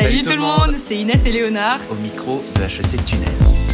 Salut, tout le monde, c'est Inès et Léonard. Au micro de HEC Tunnel.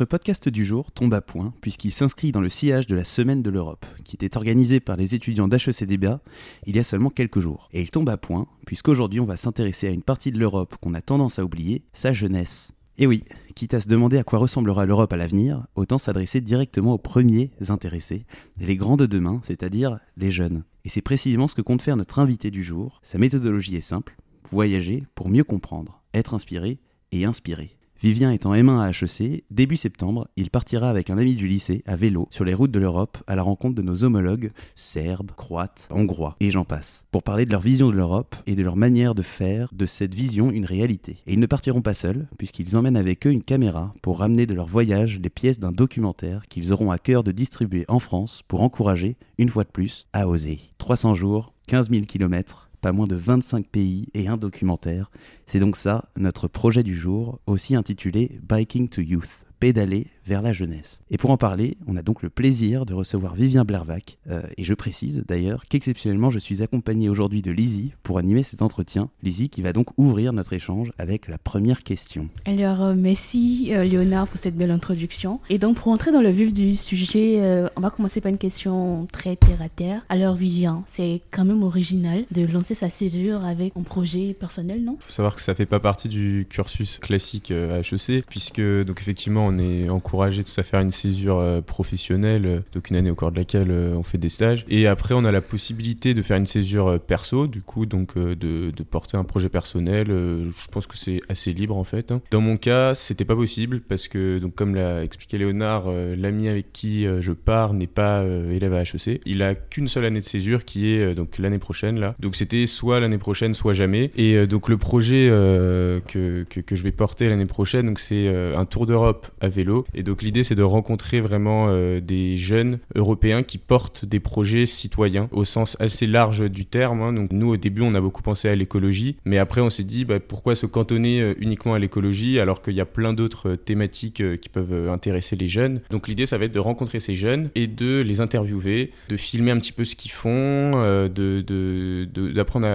Notre podcast du jour tombe à point puisqu'il s'inscrit dans le sillage de la Semaine de l'Europe, qui était organisée par les étudiants d'HECDBA il y a seulement quelques jours. Et il tombe à point puisqu'aujourd'hui on va s'intéresser à une partie de l'Europe qu'on a tendance à oublier, sa jeunesse. Et oui, quitte à se demander à quoi ressemblera l'Europe à l'avenir, autant s'adresser directement aux premiers intéressés, les grands de demain, c'est-à-dire les jeunes. Et c'est précisément ce que compte faire notre invité du jour. Sa méthodologie est simple, voyager pour mieux comprendre, être inspiré et inspiré. Vivien étant M1 à HEC, début septembre, il partira avec un ami du lycée à vélo sur les routes de l'Europe à la rencontre de nos homologues serbes, croates, hongrois et j'en passe, pour parler de leur vision de l'Europe et de leur manière de faire de cette vision une réalité. Et ils ne partiront pas seuls, puisqu'ils emmènent avec eux une caméra pour ramener de leur voyage les pièces d'un documentaire qu'ils auront à cœur de distribuer en France pour encourager, une fois de plus, à oser. 300 jours, 15 000 kilomètres, pas moins de 25 pays et un documentaire. C'est donc ça notre projet du jour, aussi intitulé Biking to Youth pédaler vers la jeunesse. Et pour en parler, on a donc le plaisir de recevoir Vivien Blervac. Euh, et je précise d'ailleurs qu'exceptionnellement, je suis accompagné aujourd'hui de Lizzie pour animer cet entretien. Lizzie qui va donc ouvrir notre échange avec la première question. Alors, euh, merci euh, Léonard pour cette belle introduction. Et donc, pour entrer dans le vif du sujet, on va commencer par une question très terre à terre. Alors, Vivien, c'est quand même original de lancer sa césure avec un projet personnel, non? Il faut savoir que ça fait pas partie du cursus classique à HEC, puisque, donc, effectivement, on est encouragé tout à faire une césure euh, professionnelle, euh, donc une année au cours de laquelle euh, on fait des stages. Et après, on a la possibilité de faire une césure perso, du coup, donc de, porter un projet personnel. Je pense que c'est assez libre en fait. Hein. Dans mon cas, c'était pas possible parce que, donc comme l'a expliqué Léonard, l'ami avec qui je pars n'est pas élève à HEC. Il a qu'une seule année de césure qui est donc l'année prochaine là. Donc c'était soit l'année prochaine, soit jamais. Et donc le projet que, que, je vais porter l'année prochaine, donc c'est un tour d'Europe à vélo. Donc l'idée c'est de rencontrer vraiment euh, des jeunes européens qui portent des projets citoyens au sens assez large du terme. Hein. Donc nous au début on a beaucoup pensé à l'écologie, mais après on s'est dit bah, pourquoi se cantonner euh, uniquement à l'écologie alors qu'il y a plein d'autres euh, thématiques qui peuvent intéresser les jeunes. Donc l'idée ça va être de rencontrer ces jeunes et de les interviewer, de filmer un petit peu ce qu'ils font, de, d'apprendre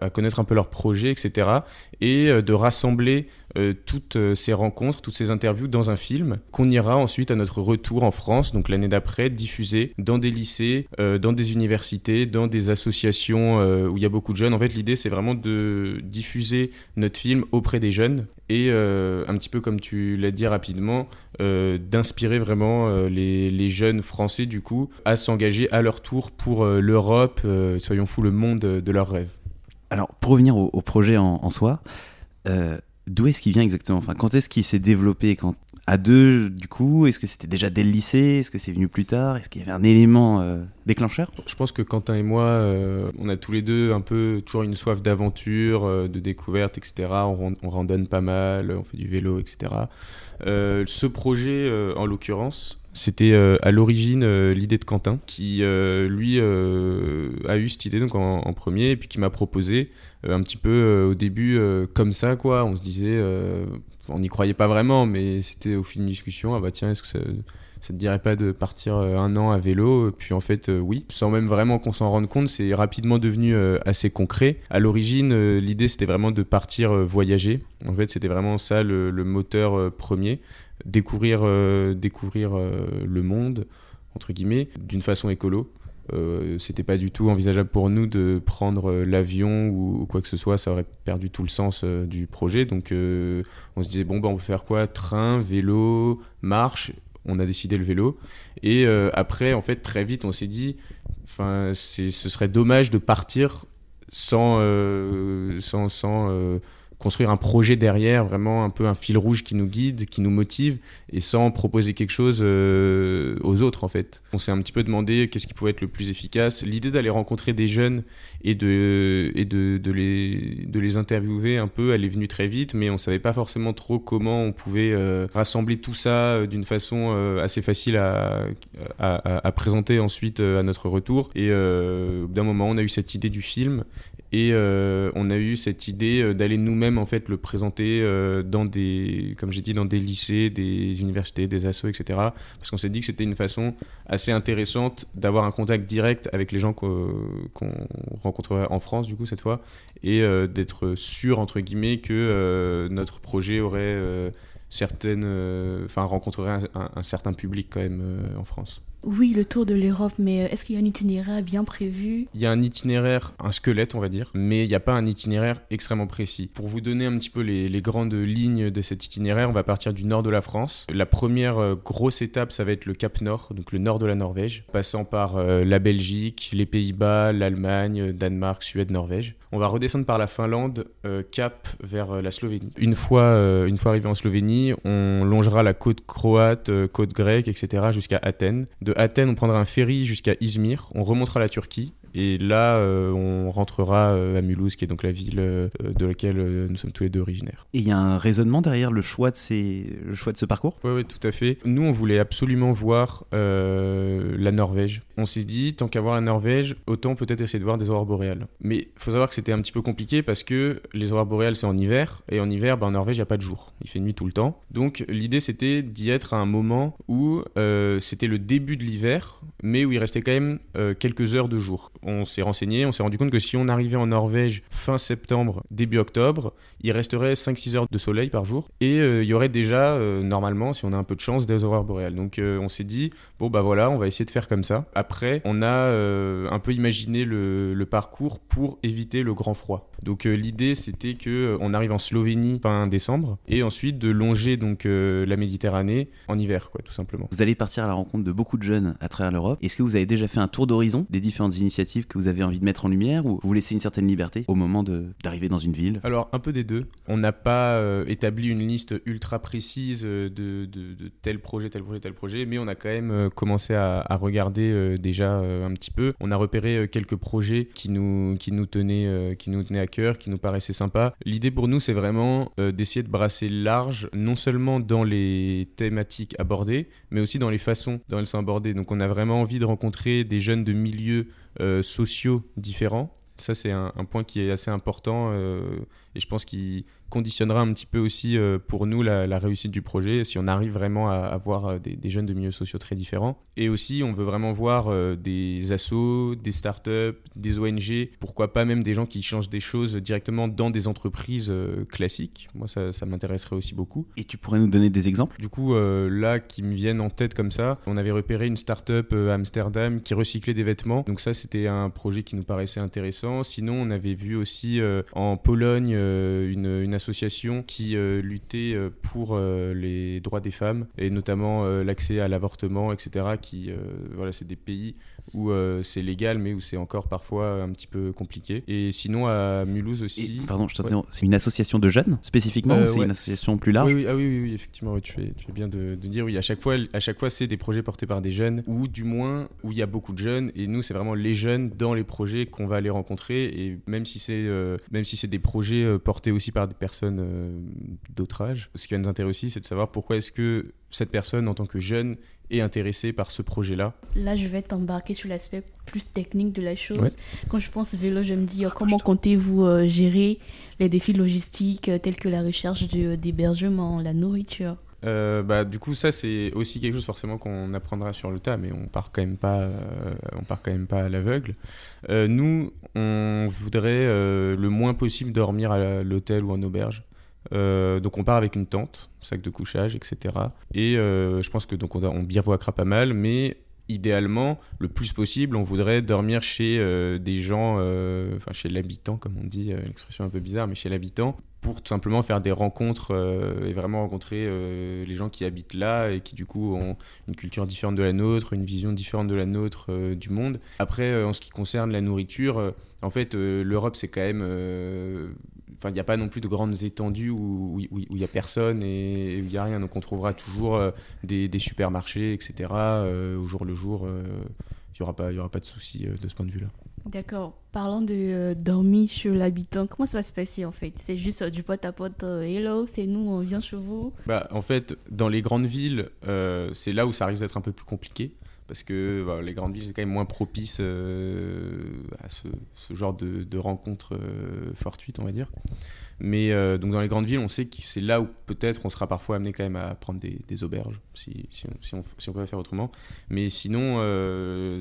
à, connaître un peu leurs projets, etc. Et de rassembler euh, toutes euh, ces rencontres, toutes ces interviews dans un film qu'on ira ensuite à notre retour en France, donc l'année d'après, diffuser dans des lycées, euh, dans des universités, dans des associations où il y a beaucoup de jeunes. En fait, l'idée, c'est vraiment de diffuser notre film auprès des jeunes et un petit peu comme tu l'as dit rapidement, d'inspirer vraiment les, jeunes français du coup à s'engager à leur tour pour l'Europe, soyons fous, le monde de leurs rêves. Alors pour revenir au, projet en, en soi, d'où est-ce qu'il vient exactement? Enfin, quand est-ce qu'il s'est développé? Quand à deux du coup Est-ce que c'était déjà dès le lycée? Est-ce que c'est venu plus tard? Est-ce qu'il y avait un élément euh, déclencheur? Je pense que Quentin et moi, euh, on a tous les deux un peu toujours une soif d'aventure, euh, de découverte, etc. On, on, randonne pas mal, on fait du vélo, etc. ce projet, en l'occurrence, c'était à l'origine l'idée de Quentin, qui lui a eu cette idée donc en, premier, et puis qui m'a proposé euh, un petit peu euh, au début euh, comme ça, quoi. On se disait, on n'y croyait pas vraiment, mais c'était au fil d'une discussion, ah bah tiens, est-ce que ça, ça te dirait pas de partir un an à vélo? Puis en fait, oui, sans même vraiment qu'on s'en rende compte, c'est rapidement devenu assez concret. À l'origine, l'idée c'était vraiment de partir voyager. En fait, c'était vraiment ça le moteur premier, découvrir, découvrir le monde entre guillemets d'une façon écolo euh, c'était pas du tout envisageable pour nous de prendre euh, l'avion ou, quoi que ce soit, ça aurait perdu tout le sens euh, du projet. Donc on se disait, bon, bah, on peut faire quoi? Train, vélo, marche. On a décidé le vélo. Et après, en fait, très vite, on s'est dit, ce serait dommage de partir sans, sans construire un projet derrière, vraiment un peu un fil rouge qui nous guide, qui nous motive, et sans proposer quelque chose euh, aux autres en fait. On s'est un petit peu demandé qu'est-ce qui pouvait être le plus efficace. L'idée d'aller rencontrer des jeunes et de, et de, les, de les interviewer un peu, elle est venue très vite, mais on savait pas forcément trop comment on pouvait euh, rassembler tout ça euh, d'une façon assez facile à, à, à, présenter ensuite à notre retour. Et d'un moment, on a eu cette idée du film Et euh, on a eu cette idée euh, d'aller nous-mêmes en fait le présenter euh, dans des, comme j'ai dit, dans des lycées, des universités, des assos, etc. Parce qu'on s'est dit que c'était une façon assez intéressante d'avoir un contact direct avec les gens qu'on rencontrerait en France du coup cette fois, et d'être sûr entre guillemets que notre projet aurait certaines, enfin rencontrerait un, certain public quand même en France. Oui, le tour de l'Europe, mais euh, est-ce qu'il y a un itinéraire bien prévu? Il y a un itinéraire, un squelette, on va dire, mais il n'y a pas un itinéraire extrêmement précis. Pour vous donner un petit peu les, grandes lignes de cet itinéraire, on va partir du nord de la France. La première euh, grosse étape, ça va être le Cap Nord, donc le nord de la Norvège, passant par euh, la Belgique, les Pays-Bas, l'Allemagne, Danemark, Suède, Norvège. On va redescendre par la Finlande, cap vers la Slovénie. Une fois, une fois arrivé en Slovénie, on longera la côte croate, côte grecque, etc., jusqu'à Athènes. De Athènes, on prendra un ferry jusqu'à Izmir, on remontera la Turquie, et là, euh, on rentrera euh, à Mulhouse, qui est donc la ville euh, de laquelle nous sommes tous les deux originaires. Et il y a un raisonnement derrière le choix de, ces... le choix de ce parcours? Oui, ouais, tout à fait. Nous, on voulait absolument voir la Norvège. On s'est dit, tant qu'à voir la Norvège, autant peut-être essayer de voir des aurores boréales. Mais il faut savoir que c'était un petit peu compliqué parce que les aurores boréales, c'est en hiver, et en hiver, bah, en Norvège, il n'y a pas de jour. Il fait nuit tout le temps. Donc, l'idée, c'était d'y être à un moment où c'était le début de l'hiver, mais où il restait quand même quelques heures de jour on s'est renseigné, on s'est rendu compte que si on arrivait en Norvège fin septembre, début octobre, il resterait 5-6 heures de soleil par jour et euh, il y aurait déjà, euh, normalement, si on a un peu de chance, des aurores boréales. Donc euh, on s'est dit, bon bah voilà, on va essayer de faire comme ça. Après, on a un peu imaginé le, le, parcours pour éviter le grand froid. Donc l'idée c'était que on arrive en Slovénie fin décembre et ensuite de longer donc la Méditerranée en hiver, quoi, tout simplement. Vous allez partir à la rencontre de beaucoup de jeunes à travers l'Europe. Est-ce que vous avez déjà fait un tour d'horizon des différentes initiatives que vous avez envie de mettre en lumière ou vous laissez une certaine liberté au moment d'arriver dans une ville? Alors, un peu des deux. On n'a pas euh, établi une liste ultra précise de, de, tel projet, tel projet, tel projet, mais on a quand même euh, commencé à, regarder euh, déjà un petit peu. On a repéré quelques projets qui nous, qui, nous tenaient, qui nous tenaient à cœur, qui nous paraissaient sympas. L'idée pour nous, c'est vraiment d'essayer de brasser large, non seulement dans les thématiques abordées, mais aussi dans les façons dont elles sont abordées. Donc, on a vraiment envie de rencontrer des jeunes de milieux euh, sociaux différents. Ça, c'est un, point qui est assez important euh, et je pense qu'il conditionnera un petit peu aussi euh, pour nous la, réussite du projet si on arrive vraiment à avoir euh, des, jeunes de milieux sociaux très différents. Et aussi, on veut vraiment voir euh, des assos, des startups, des ONG, pourquoi pas même des gens qui changent des choses directement dans des entreprises classiques. Moi, ça, ça m'intéresserait aussi beaucoup. Et tu pourrais nous donner des exemples? Du coup, là, qui me viennent en tête comme ça, on avait repéré une startup à Amsterdam qui recyclait des vêtements. Donc ça, c'était un projet qui nous paraissait intéressant. Sinon, on avait vu aussi en Pologne une, une association qui euh, luttait euh, pour euh, les droits des femmes et notamment l'accès à l'avortement, etc. Qui, voilà, c'est des pays où c'est légal mais où c'est encore parfois un petit peu compliqué. Et sinon à Mulhouse aussi. pardon, je t'interromps. C'est une association de jeunes spécifiquement ou c'est une association plus large oui, ah oui, oui, effectivement, tu, fais, tu fais bien de, de, dire oui. À chaque fois, à chaque fois, c'est des projets portés par des jeunes ou du moins où il y a beaucoup de jeunes. Et nous, c'est vraiment les jeunes dans les projets qu'on va aller rencontrer. Et même si c'est même si c'est des projets portés aussi par des personnes euh, d'autre âge. Ce qui va nous intéresser aussi, c'est de savoir pourquoi est-ce que cette personne, en tant que jeune, est intéressée par ce projet-là. Là, je vais t'embarquer sur l'aspect plus technique de la chose. Quand je pense vélo, je me dis euh, comment comptez-vous euh, gérer les défis logistiques tels que la recherche d'hébergement, la nourriture? Euh, bah, du coup, ça c'est aussi quelque chose forcément qu'on apprendra sur le tas, mais on part quand même pas, euh, on part quand même pas à l'aveugle. Euh, nous, on voudrait le moins possible dormir à l'hôtel ou en auberge. Donc on part avec une tente, sac de couchage, etc. Et je pense que donc on, on pas mal, mais idéalement, le plus possible, on voudrait dormir chez des gens, enfin chez l'habitant, comme on dit, une expression un peu bizarre, mais chez l'habitant, pour tout simplement faire des rencontres euh, et vraiment rencontrer euh, les gens qui habitent là et qui du coup ont une culture différente de la nôtre, une vision différente de la nôtre euh, du monde. Après, en ce qui concerne la nourriture, en fait, l'Europe c'est quand même... Enfin, il n'y a pas non plus de grandes étendues où il où, n'y a personne et où il n'y a rien. Donc on trouvera toujours des, des, supermarchés, etc. au jour le jour, il n'y aura, pas, y aura pas de souci de ce point de vue-là. D'accord. Parlant de euh, dormir chez l'habitant, comment ça va se passer en fait? C'est juste euh, du pote à pote, euh, hello, c'est nous, on vient chez vous? Bah, En fait, dans les grandes villes, c'est là où ça risque d'être un peu plus compliqué parce que voilà, les grandes villes c'est quand même moins propice à ce, genre de, rencontres fortuites, on va dire. Mais donc dans les grandes villes, on sait que c'est là où peut-être on sera parfois amené quand même à prendre des, auberges, si, on, si, on, si, on, peut faire autrement. Mais sinon,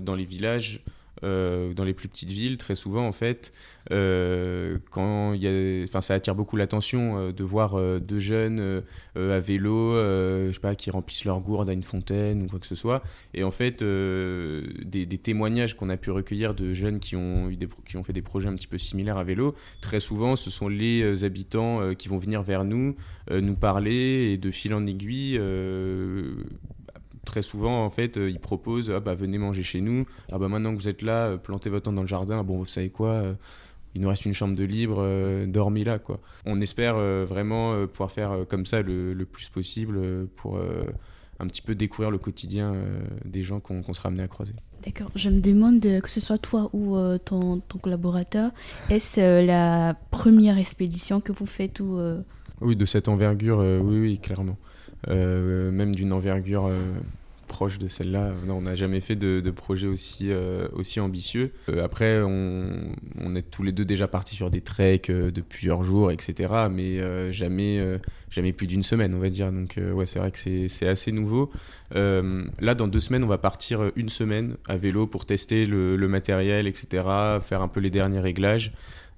dans les villages, euh, dans les plus petites villes, très souvent en fait, euh, quand y enfin ça attire beaucoup l'attention euh, de voir deux jeunes à vélo, je sais pas, qui remplissent leur gourde à une fontaine ou quoi que ce soit. Et en fait, des, des, témoignages qu'on a pu recueillir de jeunes qui ont eu des, qui ont fait des projets un petit peu similaires à vélo, très souvent ce sont les habitants qui vont venir vers nous, nous parler et de fil en aiguille très souvent, en fait, euh, ils proposent ah, bah, venez manger chez nous. Ah, bah, maintenant que vous êtes là, euh, plantez votre temps dans le jardin. Bon, vous savez quoi euh, il nous reste une chambre de libre, dormez là. Quoi. On espère vraiment pouvoir faire comme ça le, plus possible pour un petit peu découvrir le quotidien des gens qu'on sera amené à croiser. D'accord. Je me demande, que ce soit toi ou ton, ton, collaborateur, est-ce la première expédition que vous faites ou, Oui, de cette envergure, oui, oui, clairement. Même d'une envergure proche de celle-là. On n'a jamais fait de, projet aussi, euh, ambitieux. Euh, après, on, est tous les deux déjà partis sur des treks euh, de plusieurs jours, etc. Mais jamais, jamais plus d'une semaine, on va dire. Donc, ouais, c'est vrai que c'est assez nouveau. là, dans deux semaines, on va partir une semaine à vélo pour tester le matériel, etc. Faire un peu les derniers réglages.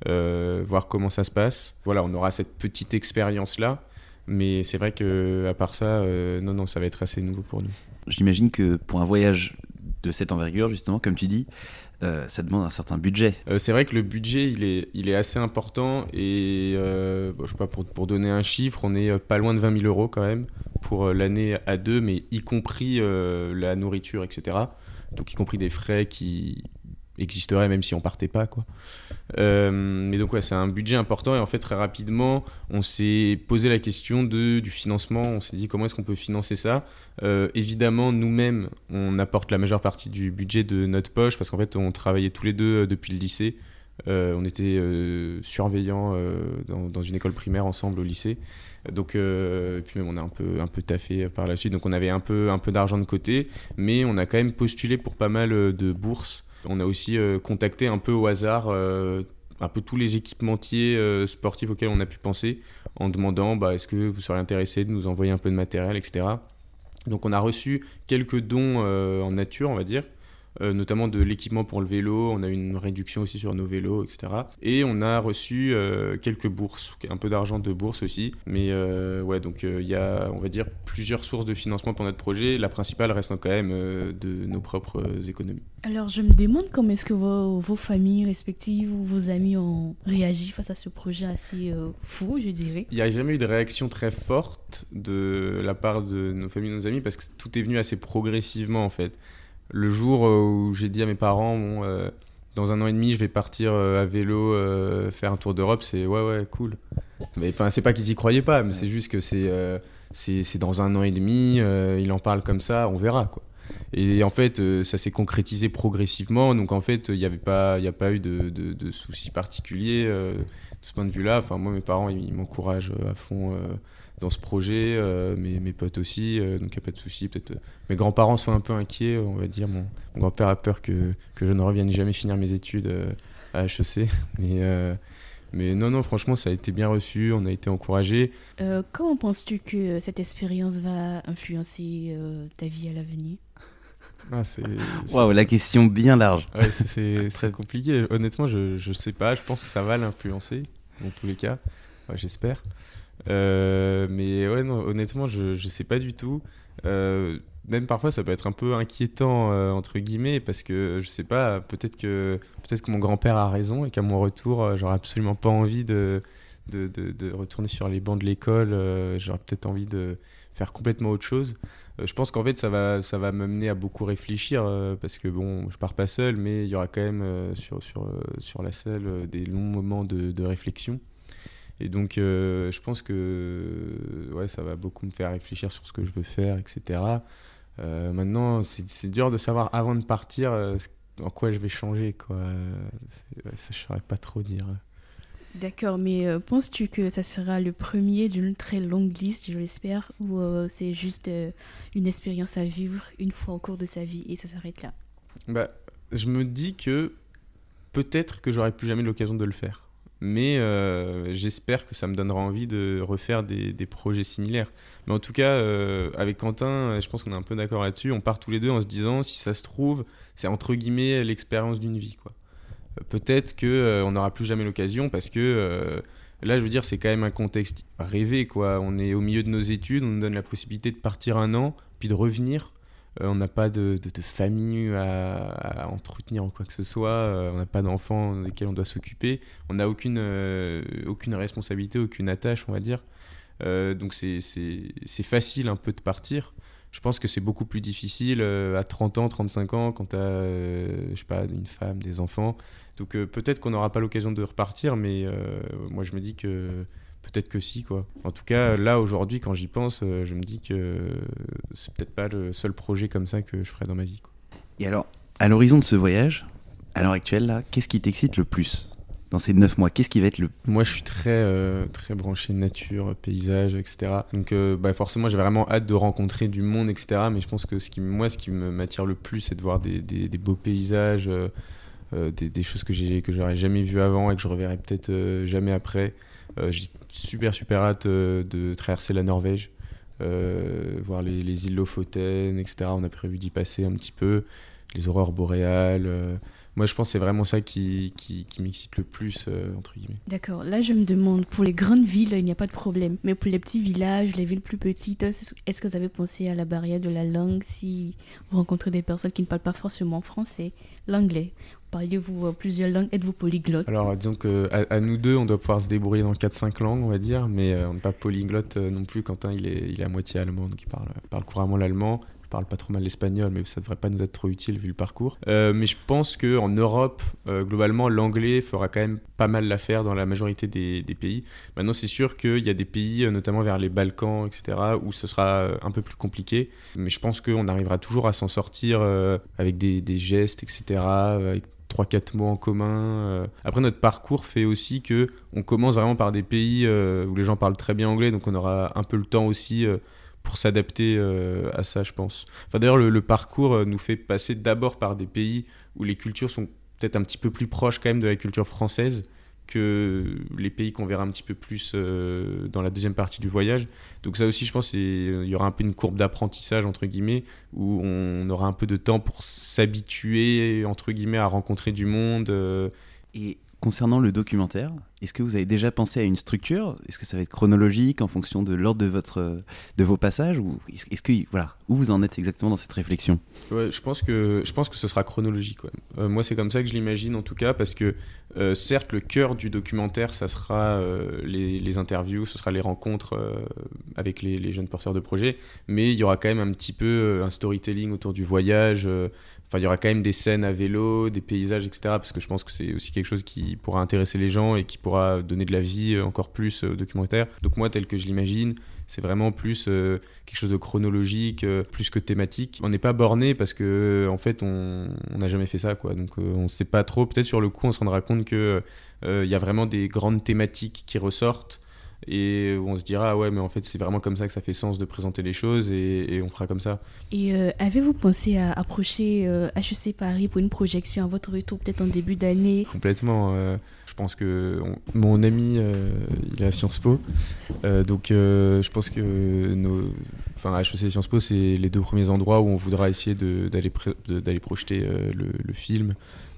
voir comment ça se passe. Voilà, on aura cette petite expérience-là. Mais c'est vrai que à part ça, non, non, ça va être assez nouveau pour nous j'imagine que pour un voyage de cette envergure, justement, comme tu dis, euh, ça demande un certain budget. Euh, c'est vrai que le budget, il est, il est assez important et euh, je sais pas, pour, pour, donner un chiffre, on est pas loin de 20 000 euros quand même pour l'année à deux, mais y compris la nourriture, etc. Donc y compris des frais qui existerait même si on partait pas quoi. Euh, mais donc ouais, c'est un budget important et en fait très rapidement on s'est posé la question de, du financement. On s'est dit comment est-ce qu'on peut financer ça? Euh, évidemment nous-mêmes on apporte la majeure partie du budget de notre poche parce qu'en fait on travaillait tous les deux euh, depuis le lycée. on était surveillants dans, une école primaire ensemble au lycée. Donc, et puis même on a un peu, un peu taffé par la suite. Donc on avait un peu, un peu d'argent de côté, mais on a quand même postulé pour pas mal de bourses on a aussi euh, contacté un peu au hasard euh, un peu tous les équipementiers euh, sportifs auxquels on a pu penser en demandant bah, est-ce que vous seriez intéressé de nous envoyer un peu de matériel, etc. Donc on a reçu quelques dons en nature, on va dire, euh, notamment de l'équipement pour le vélo. On a eu une réduction aussi sur nos vélos, etc. Et on a reçu euh, quelques bourses, un peu d'argent de bourse aussi. Mais euh, ouais, donc il y a, on va dire, plusieurs sources de financement pour notre projet. La principale restant quand même de nos propres économies. Alors je me demande comment est-ce que vos, vos, familles respectives ou vos amis ont réagi face à ce projet assez fou, je dirais. Il n'y a jamais eu de réaction très forte de la part de nos familles et nos amis parce que tout est venu assez progressivement en fait le jour euh, où j'ai dit à mes parents, bon, euh, dans un an et demi, je vais partir euh, à vélo faire un tour d'Europe, c'est ouais, ouais, cool. Mais enfin, c'est pas qu'ils y croyaient pas, mais c'est juste que c'est c'est dans un an et demi, il en parle comme ça, on verra quoi. Et en fait, ça s'est concrétisé progressivement. Donc en fait, il n'y avait pas, il a pas eu de, de, de soucis particuliers de ce point de vue-là. Enfin, moi, mes parents, ils m'encouragent à fond dans ce projet, euh, mes, mes, potes aussi, euh, donc il n'y a pas de souci. Peut-être euh, mes grands-parents sont un peu inquiets, on va dire. Mon, grand-père a peur que, que, je ne revienne jamais finir mes études à HEC. Mais, mais non, non, franchement, ça a été bien reçu, on a été encouragés. comment penses-tu que cette expérience va influencer ta vie à l'avenir? Ah, Waouh, la question bien large. Ouais, c'est compliqué. Honnêtement, je ne sais pas. Je pense que ça va l'influencer, dans tous les cas. J'espère. Euh, mais ouais, honnêtement, je, je sais pas du tout. Euh, même parfois, ça peut être un peu inquiétant, euh, entre guillemets, parce que je sais pas, peut-être que, peut que mon grand-père a raison et qu'à mon retour, j'aurais absolument pas envie de, de, de, retourner sur les bancs de l'école. j'aurais peut-être envie de faire complètement autre chose. je pense qu'en fait, ça va, ça va m'amener à beaucoup réfléchir, parce que bon, je pars pas seul, mais il y aura quand même sur, sur, sur la selle des longs moments de, de réflexion. Et donc, euh, je pense que ouais, ça va beaucoup me faire réfléchir sur ce que je veux faire, etc. Euh, maintenant, c'est dur de savoir avant de partir euh, en quoi je vais changer. Quoi. Ouais, ça, je saurais pas trop dire. D'accord, mais penses-tu que ça sera le premier d'une très longue liste, je l'espère, ou c'est juste une expérience à vivre une fois au cours de sa vie et ça s'arrête là? Bah, je me dis que peut-être que j'aurai plus jamais l'occasion de le faire. Mais euh, j'espère que ça me donnera envie de refaire des, projets similaires. Mais en tout cas, euh, avec Quentin, je pense qu'on est un peu d'accord là-dessus. On part tous les deux en se disant, si ça se trouve, c'est entre guillemets l'expérience d'une vie. Quoi. Euh, Peut-être que euh, on n'aura plus jamais l'occasion parce que là, je veux dire, c'est quand même un contexte rêvé. Quoi. On est au milieu de nos études, on nous donne la possibilité de partir un an, puis de revenir. Euh, on n'a pas de, famille à, entretenir ou quoi que ce soit. Euh, on n'a pas d'enfants desquels on doit s'occuper. On n'a aucune, euh, aucune responsabilité, aucune attache, on va dire. Donc c'est- facile un peu de partir. Je pense que c'est beaucoup plus difficile à 30 ans, 35 ans, quand tu as, je sais pas, une femme, des enfants. Donc peut-être qu'on n'aura pas l'occasion de repartir, mais moi je me dis que peut-être que si, quoi. En tout cas, là aujourd'hui, quand j'y pense, euh, je me dis que c'est peut-être pas le seul projet comme ça que je ferai dans ma vie. quoi. Et alors, à l'horizon de ce voyage, à l'heure actuelle, là, qu'est-ce qui t'excite le plus dans ces neuf mois? Qu'est-ce qui va être le Moi, je suis très, euh, très branché nature, paysage, etc. Donc, euh, bah, forcément, j'ai vraiment hâte de rencontrer du monde, etc. Mais je pense que ce qui, moi, ce qui m'attire le plus, c'est de voir des, des- des beaux paysages, euh, euh, des, des choses que j'ai que j'aurais jamais vues avant et que je reverrai peut-être euh, jamais après. Euh, j'ai super, super hâte euh, de traverser la Norvège, euh, voir les, les îles Lofoten, etc. On a prévu d'y passer un petit peu, les aurores boréales. moi, je pense que c'est vraiment ça qui, qui, m'excite le plus, entre guillemets. D'accord, là je me demande, pour les grandes villes, il n'y a pas de problème, mais pour les petits villages, les villes plus petites, est-ce que vous avez pensé à la barrière de la langue si vous rencontrez des personnes qui ne parlent pas forcément français, l'anglais Parliez-vous euh, plusieurs langues? Êtes-vous polyglotte? Alors, disons que à, nous deux, on doit pouvoir se débrouiller dans 4-5 langues, on va dire, mais euh, on n'est pas polyglotte euh, non plus. Quentin, il est, il est à moitié allemand, donc il parle, parle couramment l'allemand. Parle pas trop mal l'espagnol, mais ça devrait pas nous être trop utile vu le parcours. Mais je pense que en Europe, globalement, l'anglais fera quand même pas mal l'affaire dans la majorité des, pays. Maintenant, c'est sûr qu'il y a des pays, notamment vers les Balkans, etc., où ce sera un peu plus compliqué. Mais je pense qu'on arrivera toujours à s'en sortir avec des, des gestes, etc., avec 3-4 mots en commun. euh. Après, notre parcours fait aussi que on commence vraiment par des pays euh, où les gens parlent très bien anglais, donc on aura un peu le temps aussi euh, pour s'adapter à ça, je pense. Enfin, d'ailleurs, le, parcours nous fait passer d'abord par des pays où les cultures sont peut-être un petit peu plus proches quand même de la culture française que les pays qu'on verra un petit peu plus euh, dans la deuxième partie du voyage. Donc ça aussi, je pense, c'est- il y aura un peu une courbe d'apprentissage, entre guillemets, où on aura un peu de temps pour s'habituer, entre guillemets, à rencontrer du monde. euh, Et concernant le documentaire, est-ce que vous avez déjà pensé à une structure? Est-ce que ça va être chronologique en fonction de l'ordre de votre de vos passages? Ou est-ce que voilà où vous en êtes exactement dans cette réflexion? Je pense que je pense que ce sera chronologique. Euh, moi, c'est comme ça que je l'imagine en tout cas, parce que euh, certes, le cœur du documentaire, ça sera euh, les, interviews, ce sera les rencontres avec les, les jeunes porteurs de projets, mais il y aura quand même un petit peu un storytelling autour du voyage. Enfin, il y aura quand même des scènes à vélo, des paysages, etc. Parce que je pense que c'est aussi quelque chose qui pourra intéresser les gens et qui pourra donner de la vie euh, encore plus euh, au documentaire. Donc moi, tel que je l'imagine, c'est vraiment plus euh, quelque chose de chronologique, plus que thématique. On n'est pas borné parce que en fait, on n'a jamais fait ça, quoi. Donc on ne sait pas trop. Peut-être sur le coup, on se rendra compte que il y a vraiment des grandes thématiques qui ressortent et on se dira ah ouais, mais en fait, c'est vraiment comme ça que ça fait sens de présenter les choses et, et on fera comme ça. Et euh, avez-vous pensé à approcher euh, HEC Paris pour une projection à votre retour, peut-être en début d'année? Complètement. euh, je pense que on- mon ami, euh, il est à Sciences Po. Donc, je pense que nos, enfin, HEC et Sciences Po, c'est les deux premiers endroits où on voudra essayer d'aller d'aller projeter le, le film.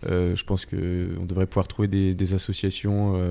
Je pense qu'on devrait pouvoir trouver des, des associations,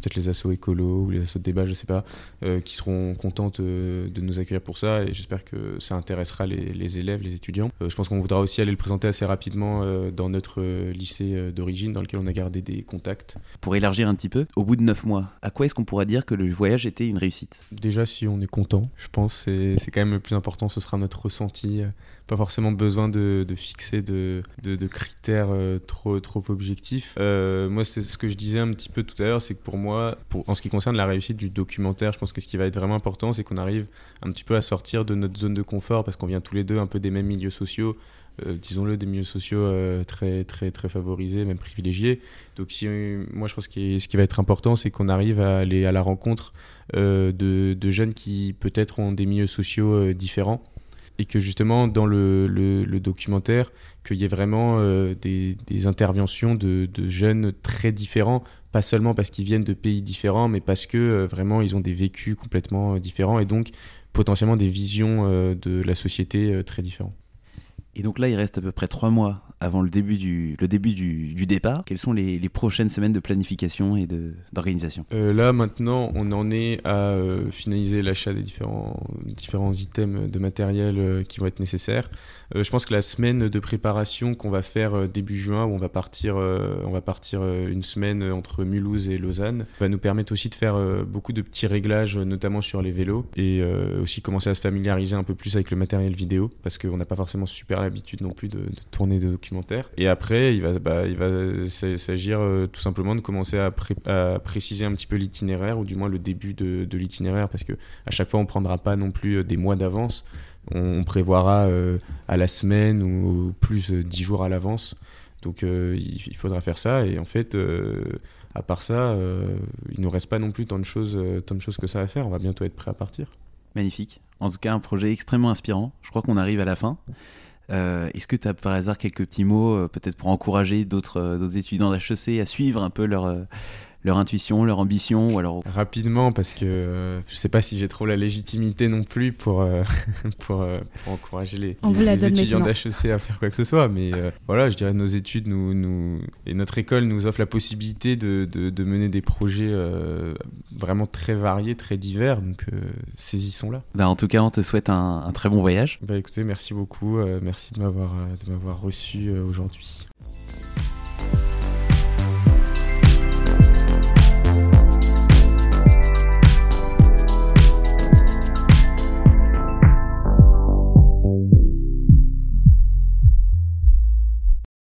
peut-être les assos écolo ou les assos de débat, je sais pas, euh, qui seront contentes euh, de nous accueillir pour ça et j'espère que ça intéressera les, les élèves, les étudiants. Euh, je pense qu'on voudra aussi aller le présenter assez rapidement dans notre lycée d'origine dans lequel on a gardé des contacts. Pour élargir un petit peu, au bout de neuf mois, à quoi est-ce qu'on pourra dire que le voyage était une réussite? Déjà, si on est content, je pense, c'est c'est quand même le plus important, ce sera notre ressenti. Pas forcément besoin de, de fixer de, de- de critères trop, trop objectifs. Euh, moi, c'est ce que je disais un petit peu tout à l'heure, c'est que pour moi, en ce qui concerne la réussite du documentaire, je pense que ce qui va être vraiment important, c'est qu'on arrive un petit peu à sortir de notre zone de confort, parce qu'on vient tous les deux un peu des mêmes milieux sociaux. disons-le, des milieux sociaux très, très, très favorisés, même privilégiés. Donc, si, moi, je pense que ce qui va être important, c'est qu'on arrive à aller à la rencontre de, de, jeunes qui peut-être ont des milieux sociaux différents et que justement dans le, documentaire, qu'il y ait vraiment des, interventions de, jeunes très différents, pas seulement parce qu'ils viennent de pays différents, mais parce que vraiment ils ont des vécus complètement différents et donc potentiellement des visions euh, de la société euh, très différentes. Et donc là, il reste à peu près trois mois avant le début du, le début du, du départ. Quelles sont les, les, prochaines semaines de planification et d'organisation? Euh, Là, maintenant, on en est à finaliser l'achat des différents, différents items de matériel qui vont être nécessaires. Euh, je pense que la semaine de préparation qu'on va faire euh, début juin, où on va partir, euh, on va partir une semaine entre Mulhouse et Lausanne, va nous permettre aussi de faire beaucoup de petits réglages, notamment sur les vélos, et aussi commencer à se familiariser un peu plus avec le matériel vidéo, parce qu'on n'a pas forcément super l'habitude non plus de, tourner des Et après, il va, bah, s'agir tout simplement de commencer à, préciser un petit peu l'itinéraire, ou du moins le début de, l'itinéraire, parce que à chaque fois, on prendra pas non plus des mois d'avance on, prévoira euh, à la semaine ou plus euh, dix jours à l'avance. Donc euh, il, faudra faire ça. Et en fait, à part ça, il ne nous reste pas non plus tant de, choses, tant de choses que ça à faire. On va bientôt être prêt à partir. Magnifique. En tout cas, un projet extrêmement inspirant. Je crois qu'on arrive à la fin. Est-ce que tu as par hasard quelques petits mots, peut-être pour encourager d'autres étudiants d'HEC à suivre un peu leur, leur intuition, leur ambition ou alors rapidement parce que euh, je sais pas si j'ai trop la légitimité non plus pour euh, pour, euh, pour, encourager les, les étudiants d'HEC à faire quoi que ce soit mais voilà je dirais nos études nous, nous et notre école nous offre la possibilité de, de, de mener des projets vraiment très variés très divers donc saisissons-la. Bah, en tout cas on te souhaite un, un très bon voyage. Bah écoutez merci beaucoup merci de m'avoir de m'avoir reçu aujourd'hui